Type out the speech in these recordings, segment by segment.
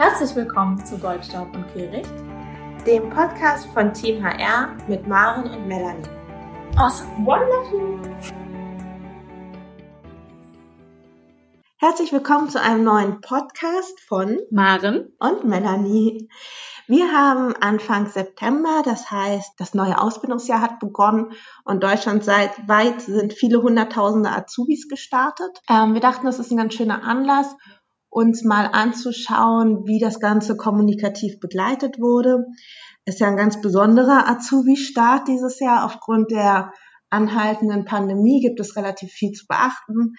Herzlich willkommen zu Goldstaub und Kehricht, dem Podcast von Team HR mit Maren und Melanie. Awesome. Wonderful. Herzlich willkommen zu einem neuen Podcast von Maren und Melanie. Wir haben Anfang September, das heißt, das neue Ausbildungsjahr hat begonnen und deutschlandweit sind viele hunderttausende Azubis gestartet. Ähm, wir dachten, das ist ein ganz schöner Anlass, uns mal anzuschauen, wie das Ganze kommunikativ begleitet wurde. Ist ja ein ganz besonderer Azubi-Start dieses Jahr. Aufgrund der anhaltenden Pandemie gibt es relativ viel zu beachten.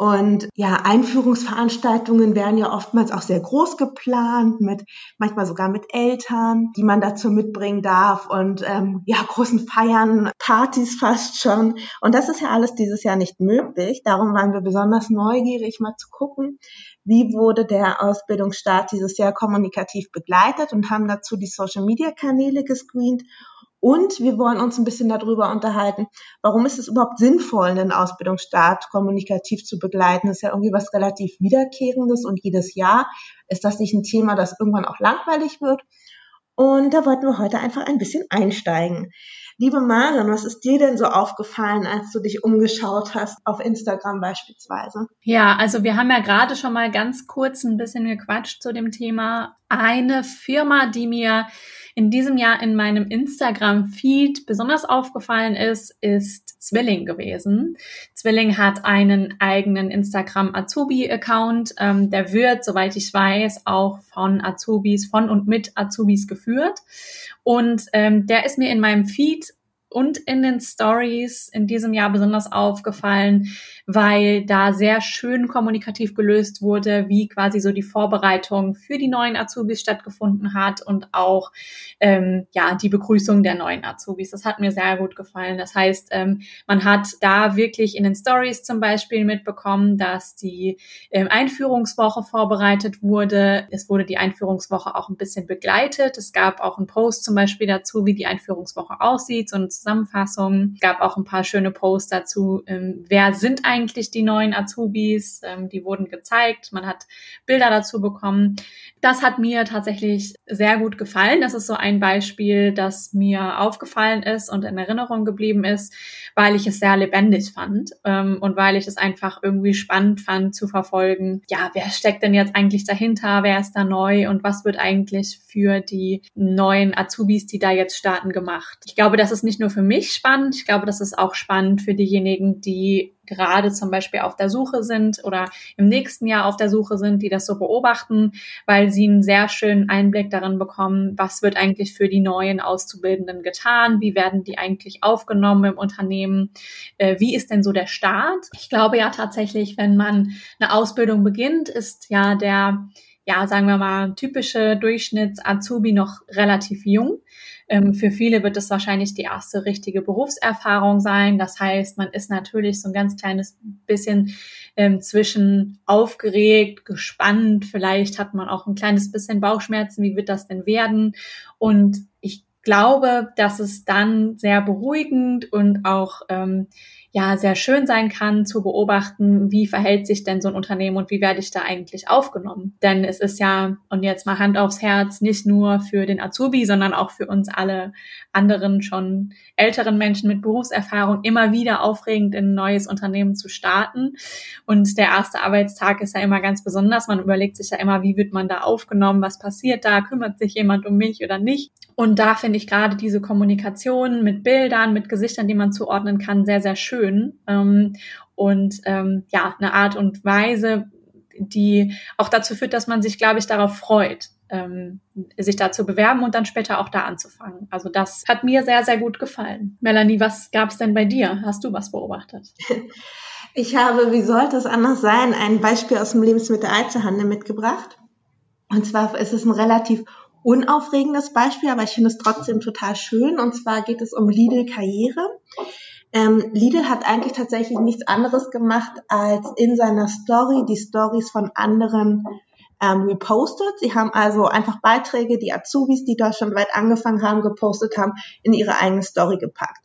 Und ja, Einführungsveranstaltungen werden ja oftmals auch sehr groß geplant, mit manchmal sogar mit Eltern, die man dazu mitbringen darf und ähm, ja, großen Feiern, Partys fast schon. Und das ist ja alles dieses Jahr nicht möglich. Darum waren wir besonders neugierig, mal zu gucken, wie wurde der Ausbildungsstart dieses Jahr kommunikativ begleitet und haben dazu die Social-Media-Kanäle gescreent und wir wollen uns ein bisschen darüber unterhalten, warum ist es überhaupt sinnvoll, einen Ausbildungsstart kommunikativ zu begleiten? Das ist ja irgendwie was relativ Wiederkehrendes und jedes Jahr ist das nicht ein Thema, das irgendwann auch langweilig wird. Und da wollten wir heute einfach ein bisschen einsteigen. Liebe Maren, was ist dir denn so aufgefallen, als du dich umgeschaut hast, auf Instagram beispielsweise? Ja, also wir haben ja gerade schon mal ganz kurz ein bisschen gequatscht zu dem Thema. Eine Firma, die mir in diesem Jahr in meinem Instagram-Feed besonders aufgefallen ist, ist Zwilling gewesen. Zwilling hat einen eigenen Instagram-Azubi-Account. Ähm, der wird, soweit ich weiß, auch von Azubis, von und mit Azubis geführt. Und ähm, der ist mir in meinem Feed und in den Stories in diesem Jahr besonders aufgefallen, weil da sehr schön kommunikativ gelöst wurde, wie quasi so die Vorbereitung für die neuen Azubis stattgefunden hat und auch ähm, ja die Begrüßung der neuen Azubis. Das hat mir sehr gut gefallen. Das heißt, ähm, man hat da wirklich in den Stories zum Beispiel mitbekommen, dass die ähm, Einführungswoche vorbereitet wurde. Es wurde die Einführungswoche auch ein bisschen begleitet. Es gab auch einen Post zum Beispiel dazu, wie die Einführungswoche aussieht, so eine Zusammenfassung. Es gab auch ein paar schöne Posts dazu, ähm, wer sind eigentlich eigentlich die neuen Azubis? Ähm, die wurden gezeigt, man hat Bilder dazu bekommen. Das hat mir tatsächlich sehr gut gefallen. Das ist so ein Beispiel, das mir aufgefallen ist und in Erinnerung geblieben ist, weil ich es sehr lebendig fand ähm, und weil ich es einfach irgendwie spannend fand zu verfolgen. Ja, wer steckt denn jetzt eigentlich dahinter? Wer ist da neu und was wird eigentlich für die neuen Azubis, die da jetzt starten, gemacht? Ich glaube, das ist nicht nur für mich spannend. Ich glaube, das ist auch spannend für diejenigen, die gerade zum Beispiel auf der Suche sind oder im nächsten Jahr auf der Suche sind, die das so beobachten, weil sie einen sehr schönen Einblick darin bekommen, was wird eigentlich für die neuen Auszubildenden getan, wie werden die eigentlich aufgenommen im Unternehmen, äh, wie ist denn so der Start. Ich glaube ja tatsächlich, wenn man eine Ausbildung beginnt, ist ja der ja, sagen wir mal, typische Durchschnitts-Azubi noch relativ jung. Ähm, für viele wird es wahrscheinlich die erste richtige Berufserfahrung sein. Das heißt, man ist natürlich so ein ganz kleines bisschen ähm, zwischen aufgeregt, gespannt. Vielleicht hat man auch ein kleines bisschen Bauchschmerzen. Wie wird das denn werden? Und ich glaube, dass es dann sehr beruhigend und auch ähm, ja sehr schön sein kann zu beobachten, wie verhält sich denn so ein Unternehmen und wie werde ich da eigentlich aufgenommen. Denn es ist ja, und jetzt mal Hand aufs Herz, nicht nur für den Azubi, sondern auch für uns alle anderen schon älteren Menschen mit Berufserfahrung immer wieder aufregend in ein neues Unternehmen zu starten. Und der erste Arbeitstag ist ja immer ganz besonders. Man überlegt sich ja immer, wie wird man da aufgenommen, was passiert da, kümmert sich jemand um mich oder nicht. Und da finde ich gerade diese Kommunikation mit Bildern, mit Gesichtern, die man zuordnen kann, sehr, sehr schön. Ähm, und ähm, ja, eine Art und Weise, die auch dazu führt, dass man sich, glaube ich, darauf freut, ähm, sich da zu bewerben und dann später auch da anzufangen. Also das hat mir sehr, sehr gut gefallen. Melanie, was gab es denn bei dir? Hast du was beobachtet? Ich habe, wie sollte es anders sein, ein Beispiel aus dem Lebensmitteleinzelhandel mitgebracht. Und zwar ist es ein relativ unaufregendes Beispiel, aber ich finde es trotzdem total schön. Und zwar geht es um Lidl Karriere. Ähm, Lidl hat eigentlich tatsächlich nichts anderes gemacht, als in seiner Story die Stories von anderen ähm, repostet. Sie haben also einfach Beiträge, die Azubis, die deutschlandweit angefangen haben, gepostet haben, in ihre eigene Story gepackt.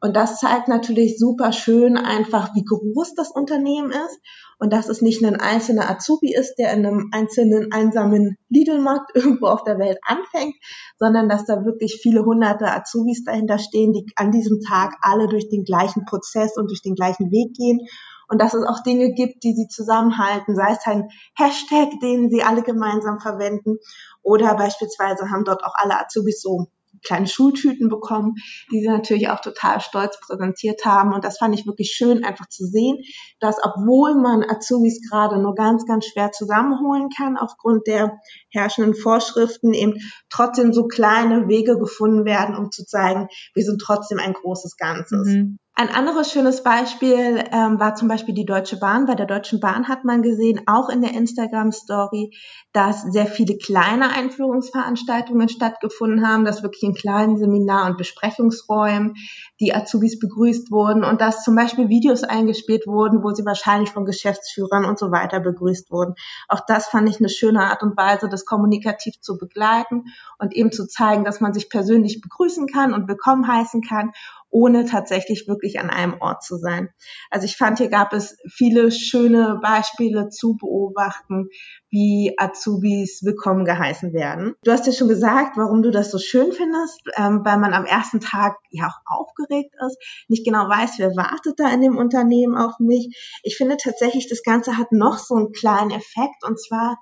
Und das zeigt natürlich super schön einfach, wie groß das Unternehmen ist und dass es nicht ein einzelner Azubi ist, der in einem einzelnen einsamen Lidl-Markt irgendwo auf der Welt anfängt, sondern dass da wirklich viele hunderte Azubis dahinter stehen, die an diesem Tag alle durch den gleichen Prozess und durch den gleichen Weg gehen. Und dass es auch Dinge gibt, die sie zusammenhalten, sei es ein Hashtag, den sie alle gemeinsam verwenden oder beispielsweise haben dort auch alle Azubis so kleine Schultüten bekommen, die sie natürlich auch total stolz präsentiert haben. Und das fand ich wirklich schön, einfach zu sehen, dass obwohl man Azubis gerade nur ganz, ganz schwer zusammenholen kann, aufgrund der herrschenden Vorschriften eben trotzdem so kleine Wege gefunden werden, um zu zeigen, wir sind trotzdem ein großes Ganzes. Mhm. Ein anderes schönes Beispiel ähm, war zum Beispiel die Deutsche Bahn. Bei der Deutschen Bahn hat man gesehen, auch in der Instagram-Story, dass sehr viele kleine Einführungsveranstaltungen stattgefunden haben, dass wirklich in kleinen Seminar- und Besprechungsräumen die Azubis begrüßt wurden und dass zum Beispiel Videos eingespielt wurden, wo sie wahrscheinlich von Geschäftsführern und so weiter begrüßt wurden. Auch das fand ich eine schöne Art und Weise, das kommunikativ zu begleiten und eben zu zeigen, dass man sich persönlich begrüßen kann und willkommen heißen kann ohne tatsächlich wirklich an einem Ort zu sein. Also ich fand, hier gab es viele schöne Beispiele zu beobachten, wie Azubis willkommen geheißen werden. Du hast ja schon gesagt, warum du das so schön findest, ähm, weil man am ersten Tag ja auch aufgeregt ist, nicht genau weiß, wer wartet da in dem Unternehmen auf mich. Ich finde tatsächlich, das Ganze hat noch so einen kleinen Effekt und zwar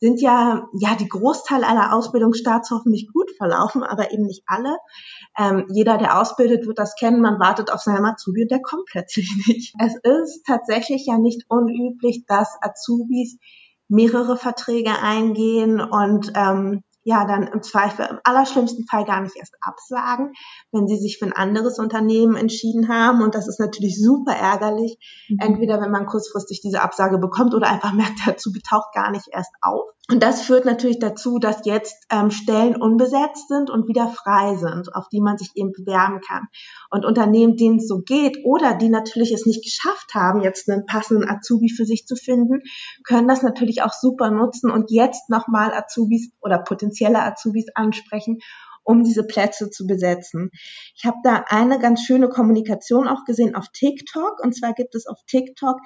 sind ja, ja, die Großteil aller Ausbildungsstarts hoffentlich gut verlaufen, aber eben nicht alle. Ähm, jeder, der ausbildet, wird das kennen. Man wartet auf seinen Azubi und der kommt plötzlich nicht. Es ist tatsächlich ja nicht unüblich, dass Azubis mehrere Verträge eingehen und ähm, ja dann im Zweifel im allerschlimmsten Fall gar nicht erst absagen, wenn sie sich für ein anderes Unternehmen entschieden haben. Und das ist natürlich super ärgerlich. Mhm. Entweder wenn man kurzfristig diese Absage bekommt oder einfach merkt, der Azubi taucht gar nicht erst auf. Und das führt natürlich dazu, dass jetzt ähm, Stellen unbesetzt sind und wieder frei sind, auf die man sich eben bewerben kann. Und Unternehmen, denen es so geht oder die natürlich es nicht geschafft haben, jetzt einen passenden Azubi für sich zu finden, können das natürlich auch super nutzen und jetzt nochmal Azubis oder potenzielle Azubis ansprechen um diese Plätze zu besetzen. Ich habe da eine ganz schöne Kommunikation auch gesehen auf TikTok. Und zwar gibt es auf TikTok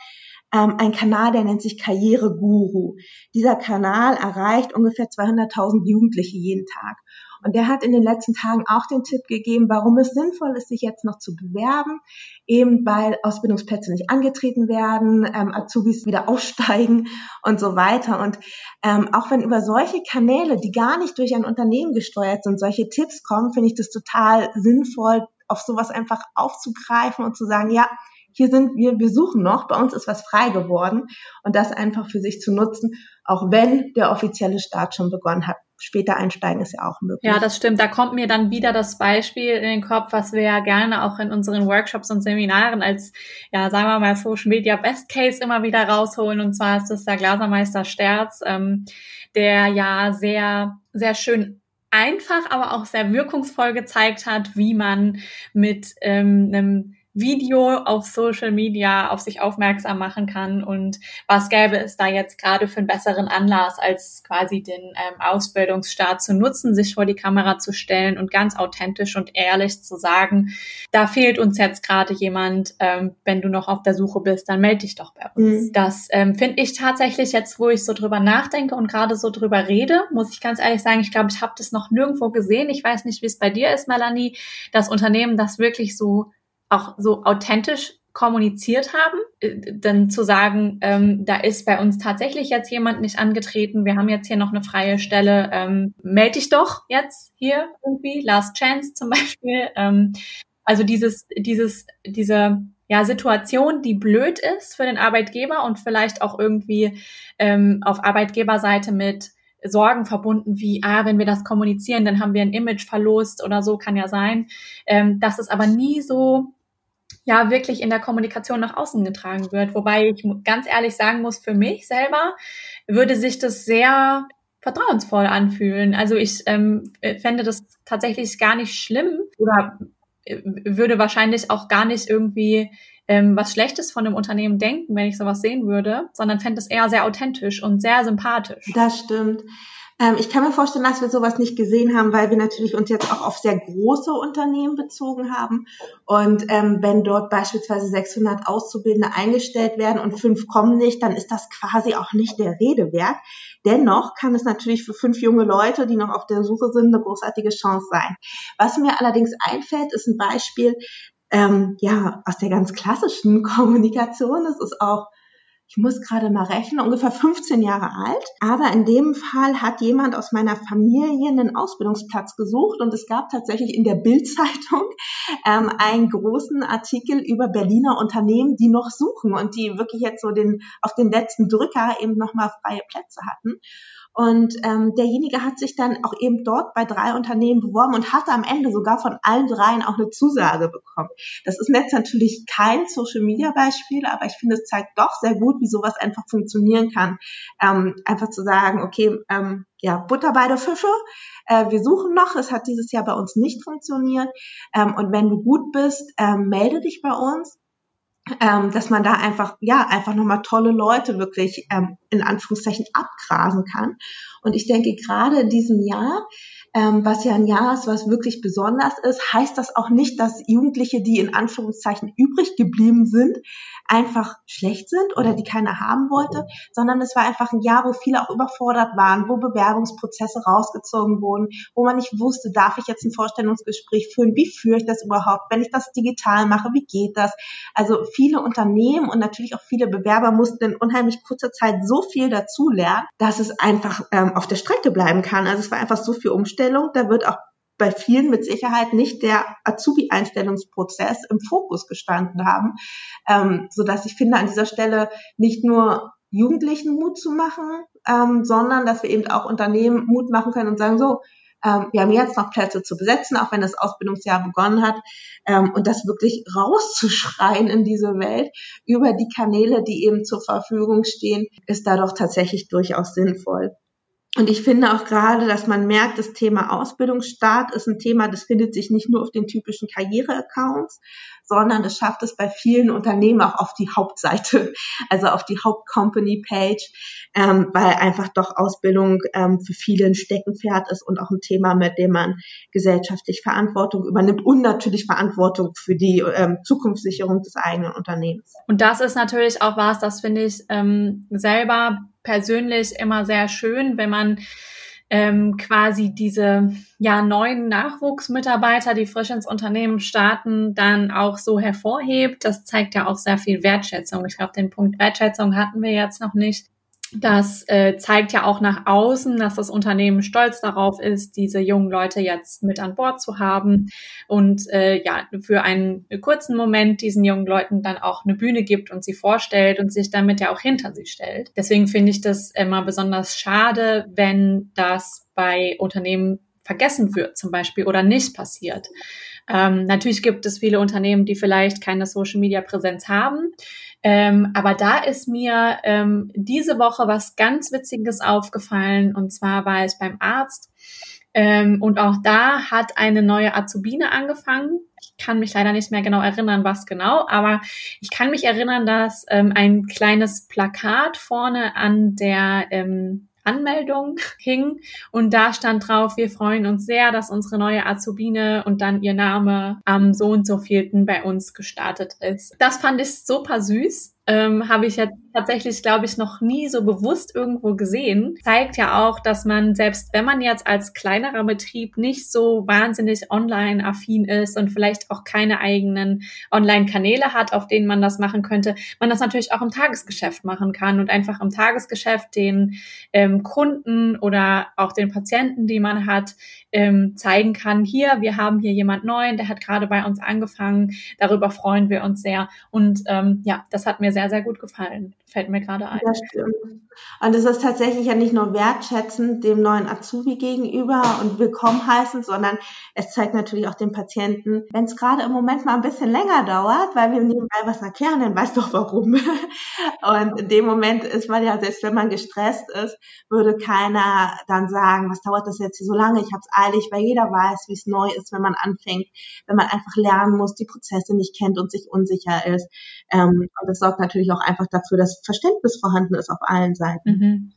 ähm, einen Kanal, der nennt sich Karriereguru. Dieser Kanal erreicht ungefähr 200.000 Jugendliche jeden Tag. Und der hat in den letzten Tagen auch den Tipp gegeben, warum es sinnvoll ist, sich jetzt noch zu bewerben, eben weil Ausbildungsplätze nicht angetreten werden, ähm, Azubis wieder aufsteigen und so weiter. Und ähm, auch wenn über solche Kanäle, die gar nicht durch ein Unternehmen gesteuert sind, solche Tipps kommen, finde ich das total sinnvoll, auf sowas einfach aufzugreifen und zu sagen, ja, hier sind wir, wir suchen noch, bei uns ist was frei geworden und das einfach für sich zu nutzen, auch wenn der offizielle Start schon begonnen hat. Später einsteigen ist ja auch möglich. Ja, das stimmt. Da kommt mir dann wieder das Beispiel in den Kopf, was wir ja gerne auch in unseren Workshops und Seminaren als, ja, sagen wir mal, Social Media Best Case immer wieder rausholen. Und zwar ist das der Glasermeister Sterz, ähm, der ja sehr, sehr schön einfach, aber auch sehr wirkungsvoll gezeigt hat, wie man mit ähm, einem Video auf Social Media auf sich aufmerksam machen kann und was gäbe es da jetzt gerade für einen besseren Anlass, als quasi den ähm, Ausbildungsstart zu nutzen, sich vor die Kamera zu stellen und ganz authentisch und ehrlich zu sagen, da fehlt uns jetzt gerade jemand, ähm, wenn du noch auf der Suche bist, dann melde dich doch bei uns. Mhm. Das ähm, finde ich tatsächlich jetzt, wo ich so drüber nachdenke und gerade so drüber rede, muss ich ganz ehrlich sagen, ich glaube, ich habe das noch nirgendwo gesehen. Ich weiß nicht, wie es bei dir ist, Melanie, das Unternehmen, das wirklich so auch so authentisch kommuniziert haben, äh, dann zu sagen, ähm, da ist bei uns tatsächlich jetzt jemand nicht angetreten, wir haben jetzt hier noch eine freie Stelle, ähm, melde dich doch jetzt hier irgendwie, Last Chance zum Beispiel. Ähm, also dieses, dieses, diese ja, Situation, die blöd ist für den Arbeitgeber und vielleicht auch irgendwie ähm, auf Arbeitgeberseite mit Sorgen verbunden, wie, ah, wenn wir das kommunizieren, dann haben wir ein Image verlost oder so, kann ja sein. Ähm, dass es aber nie so ja wirklich in der Kommunikation nach außen getragen wird. Wobei ich ganz ehrlich sagen muss, für mich selber würde sich das sehr vertrauensvoll anfühlen. Also ich ähm, fände das tatsächlich gar nicht schlimm oder äh, würde wahrscheinlich auch gar nicht irgendwie ähm, was Schlechtes von dem Unternehmen denken, wenn ich sowas sehen würde, sondern fände es eher sehr authentisch und sehr sympathisch. Das stimmt. Ähm, ich kann mir vorstellen, dass wir sowas nicht gesehen haben, weil wir natürlich uns jetzt auch auf sehr große Unternehmen bezogen haben. Und ähm, wenn dort beispielsweise 600 Auszubildende eingestellt werden und fünf kommen nicht, dann ist das quasi auch nicht der Rede wert. Dennoch kann es natürlich für fünf junge Leute, die noch auf der Suche sind, eine großartige Chance sein. Was mir allerdings einfällt, ist ein Beispiel, ähm, ja, aus der ganz klassischen Kommunikation. Es ist auch ich muss gerade mal rechnen, ungefähr 15 Jahre alt. Aber in dem Fall hat jemand aus meiner Familie einen Ausbildungsplatz gesucht und es gab tatsächlich in der Bildzeitung ähm, einen großen Artikel über Berliner Unternehmen, die noch suchen und die wirklich jetzt so den auf den letzten Drücker eben nochmal freie Plätze hatten. Und ähm, derjenige hat sich dann auch eben dort bei drei Unternehmen beworben und hatte am Ende sogar von allen dreien auch eine Zusage bekommen. Das ist jetzt natürlich kein Social-Media-Beispiel, aber ich finde, es zeigt doch sehr gut, wie sowas einfach funktionieren kann. Ähm, einfach zu sagen, okay, ähm, ja, Butter bei der Fische, äh, wir suchen noch, es hat dieses Jahr bei uns nicht funktioniert. Ähm, und wenn du gut bist, ähm, melde dich bei uns ähm, dass man da einfach, ja, einfach nochmal tolle Leute wirklich ähm, in Anführungszeichen abgrasen kann. Und ich denke, gerade in diesem Jahr ähm, was ja ein Jahr ist, was wirklich besonders ist, heißt das auch nicht, dass Jugendliche, die in Anführungszeichen übrig geblieben sind, einfach schlecht sind oder die keiner haben wollte, sondern es war einfach ein Jahr, wo viele auch überfordert waren, wo Bewerbungsprozesse rausgezogen wurden, wo man nicht wusste, darf ich jetzt ein Vorstellungsgespräch führen, wie führe ich das überhaupt, wenn ich das digital mache, wie geht das? Also viele Unternehmen und natürlich auch viele Bewerber mussten in unheimlich kurzer Zeit so viel dazulernen, dass es einfach ähm, auf der Strecke bleiben kann. Also es war einfach so viel Umständlich Einstellung, da wird auch bei vielen mit Sicherheit nicht der Azubi-Einstellungsprozess im Fokus gestanden haben, ähm, so dass ich finde, an dieser Stelle nicht nur Jugendlichen Mut zu machen, ähm, sondern dass wir eben auch Unternehmen Mut machen können und sagen, so, ähm, wir haben jetzt noch Plätze zu besetzen, auch wenn das Ausbildungsjahr begonnen hat, ähm, und das wirklich rauszuschreien in diese Welt über die Kanäle, die eben zur Verfügung stehen, ist da doch tatsächlich durchaus sinnvoll. Und ich finde auch gerade, dass man merkt, das Thema Ausbildungsstart ist ein Thema, das findet sich nicht nur auf den typischen Karriereaccounts, sondern das schafft es bei vielen Unternehmen auch auf die Hauptseite, also auf die Hauptcompany-Page, ähm, weil einfach doch Ausbildung ähm, für viele ein Steckenpferd ist und auch ein Thema, mit dem man gesellschaftlich Verantwortung übernimmt und natürlich Verantwortung für die ähm, Zukunftssicherung des eigenen Unternehmens. Und das ist natürlich auch was, das finde ich ähm, selber persönlich immer sehr schön, wenn man ähm, quasi diese ja neuen Nachwuchsmitarbeiter, die frisch ins Unternehmen starten, dann auch so hervorhebt. Das zeigt ja auch sehr viel Wertschätzung. Ich glaube, den Punkt Wertschätzung hatten wir jetzt noch nicht. Das äh, zeigt ja auch nach außen, dass das Unternehmen stolz darauf ist, diese jungen Leute jetzt mit an Bord zu haben und äh, ja für einen kurzen Moment diesen jungen Leuten dann auch eine Bühne gibt und sie vorstellt und sich damit ja auch hinter sie stellt. Deswegen finde ich das immer besonders schade, wenn das bei Unternehmen vergessen wird zum Beispiel oder nicht passiert. Ähm, natürlich gibt es viele Unternehmen, die vielleicht keine Social-Media-Präsenz haben. Ähm, aber da ist mir ähm, diese Woche was ganz Witziges aufgefallen. Und zwar war es beim Arzt. Ähm, und auch da hat eine neue Azubine angefangen. Ich kann mich leider nicht mehr genau erinnern, was genau, aber ich kann mich erinnern, dass ähm, ein kleines Plakat vorne an der ähm, Anmeldung hing und da stand drauf, wir freuen uns sehr, dass unsere neue Azubine und dann ihr Name am so und so vielten bei uns gestartet ist. Das fand ich super süß ähm, habe ich jetzt tatsächlich, glaube ich, noch nie so bewusst irgendwo gesehen. Zeigt ja auch, dass man, selbst wenn man jetzt als kleinerer Betrieb nicht so wahnsinnig online-affin ist und vielleicht auch keine eigenen Online-Kanäle hat, auf denen man das machen könnte, man das natürlich auch im Tagesgeschäft machen kann und einfach im Tagesgeschäft den ähm, Kunden oder auch den Patienten, die man hat, ähm, zeigen kann, hier, wir haben hier jemand Neuen, der hat gerade bei uns angefangen, darüber freuen wir uns sehr. Und ähm, ja, das hat mir sehr, sehr gut gefallen. Fällt mir gerade ein. Das stimmt. Und es ist tatsächlich ja nicht nur wertschätzend dem neuen Azubi gegenüber und willkommen heißen, sondern es zeigt natürlich auch dem Patienten, wenn es gerade im Moment mal ein bisschen länger dauert, weil wir nebenbei was erklären, dann weiß doch warum. Und in dem Moment ist man ja, selbst wenn man gestresst ist, würde keiner dann sagen, was dauert das jetzt hier so lange? Ich habe es eilig, weil jeder weiß, wie es neu ist, wenn man anfängt, wenn man einfach lernen muss, die Prozesse nicht kennt und sich unsicher ist. Ähm, und das sorgt natürlich auch einfach dafür, dass Verständnis vorhanden ist auf allen Seiten. Mhm.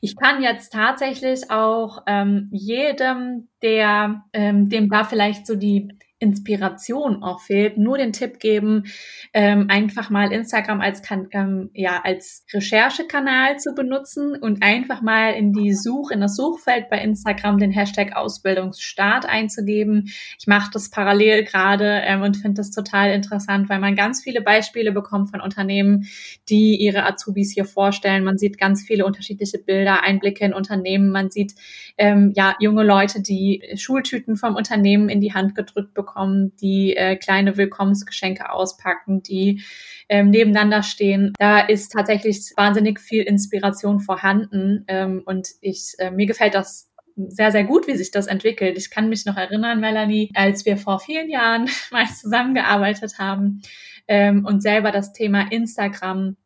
Ich kann jetzt tatsächlich auch ähm, jedem, der ähm, dem da vielleicht so die Inspiration auch fehlt, nur den Tipp geben, ähm, einfach mal Instagram als, ähm, ja, als Recherchekanal zu benutzen und einfach mal in die Such, in das Suchfeld bei Instagram den Hashtag Ausbildungsstart einzugeben. Ich mache das parallel gerade ähm, und finde das total interessant, weil man ganz viele Beispiele bekommt von Unternehmen, die ihre Azubis hier vorstellen. Man sieht ganz viele unterschiedliche Bilder, Einblicke in Unternehmen. Man sieht ähm, ja junge Leute, die Schultüten vom Unternehmen in die Hand gedrückt bekommen bekommen, die äh, kleine Willkommensgeschenke auspacken, die ähm, nebeneinander stehen. Da ist tatsächlich wahnsinnig viel Inspiration vorhanden ähm, und ich äh, mir gefällt das sehr, sehr gut, wie sich das entwickelt. Ich kann mich noch erinnern, Melanie, als wir vor vielen Jahren mal zusammengearbeitet haben ähm, und selber das Thema Instagram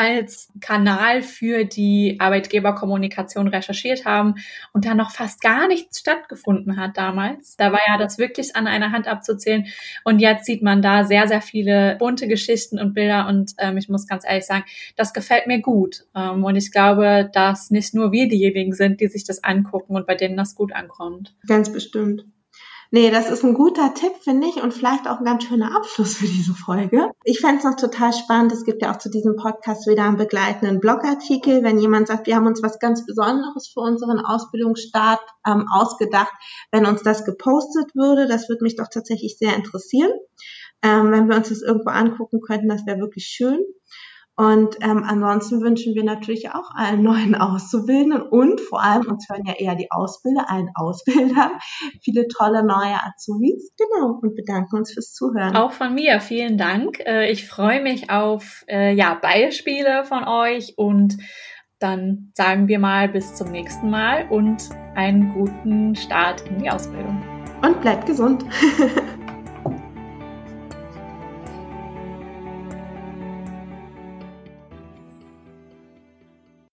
als Kanal für die Arbeitgeberkommunikation recherchiert haben und da noch fast gar nichts stattgefunden hat damals. Da war ja das wirklich an einer Hand abzuzählen. Und jetzt sieht man da sehr, sehr viele bunte Geschichten und Bilder. Und ähm, ich muss ganz ehrlich sagen, das gefällt mir gut. Ähm, und ich glaube, dass nicht nur wir diejenigen sind, die sich das angucken und bei denen das gut ankommt. Ganz bestimmt. Nee, das ist ein guter Tipp, finde ich, und vielleicht auch ein ganz schöner Abschluss für diese Folge. Ich fände es noch total spannend. Es gibt ja auch zu diesem Podcast wieder einen begleitenden Blogartikel. Wenn jemand sagt, wir haben uns was ganz Besonderes für unseren Ausbildungsstart ähm, ausgedacht, wenn uns das gepostet würde, das würde mich doch tatsächlich sehr interessieren. Ähm, wenn wir uns das irgendwo angucken könnten, das wäre wirklich schön. Und ähm, ansonsten wünschen wir natürlich auch allen neuen Auszubildenden und vor allem, uns hören ja eher die Ausbilder, allen Ausbildern, viele tolle neue Azubis. Genau, und bedanken uns fürs Zuhören. Auch von mir, vielen Dank. Äh, ich freue mich auf äh, ja, Beispiele von euch und dann sagen wir mal bis zum nächsten Mal und einen guten Start in die Ausbildung. Und bleibt gesund.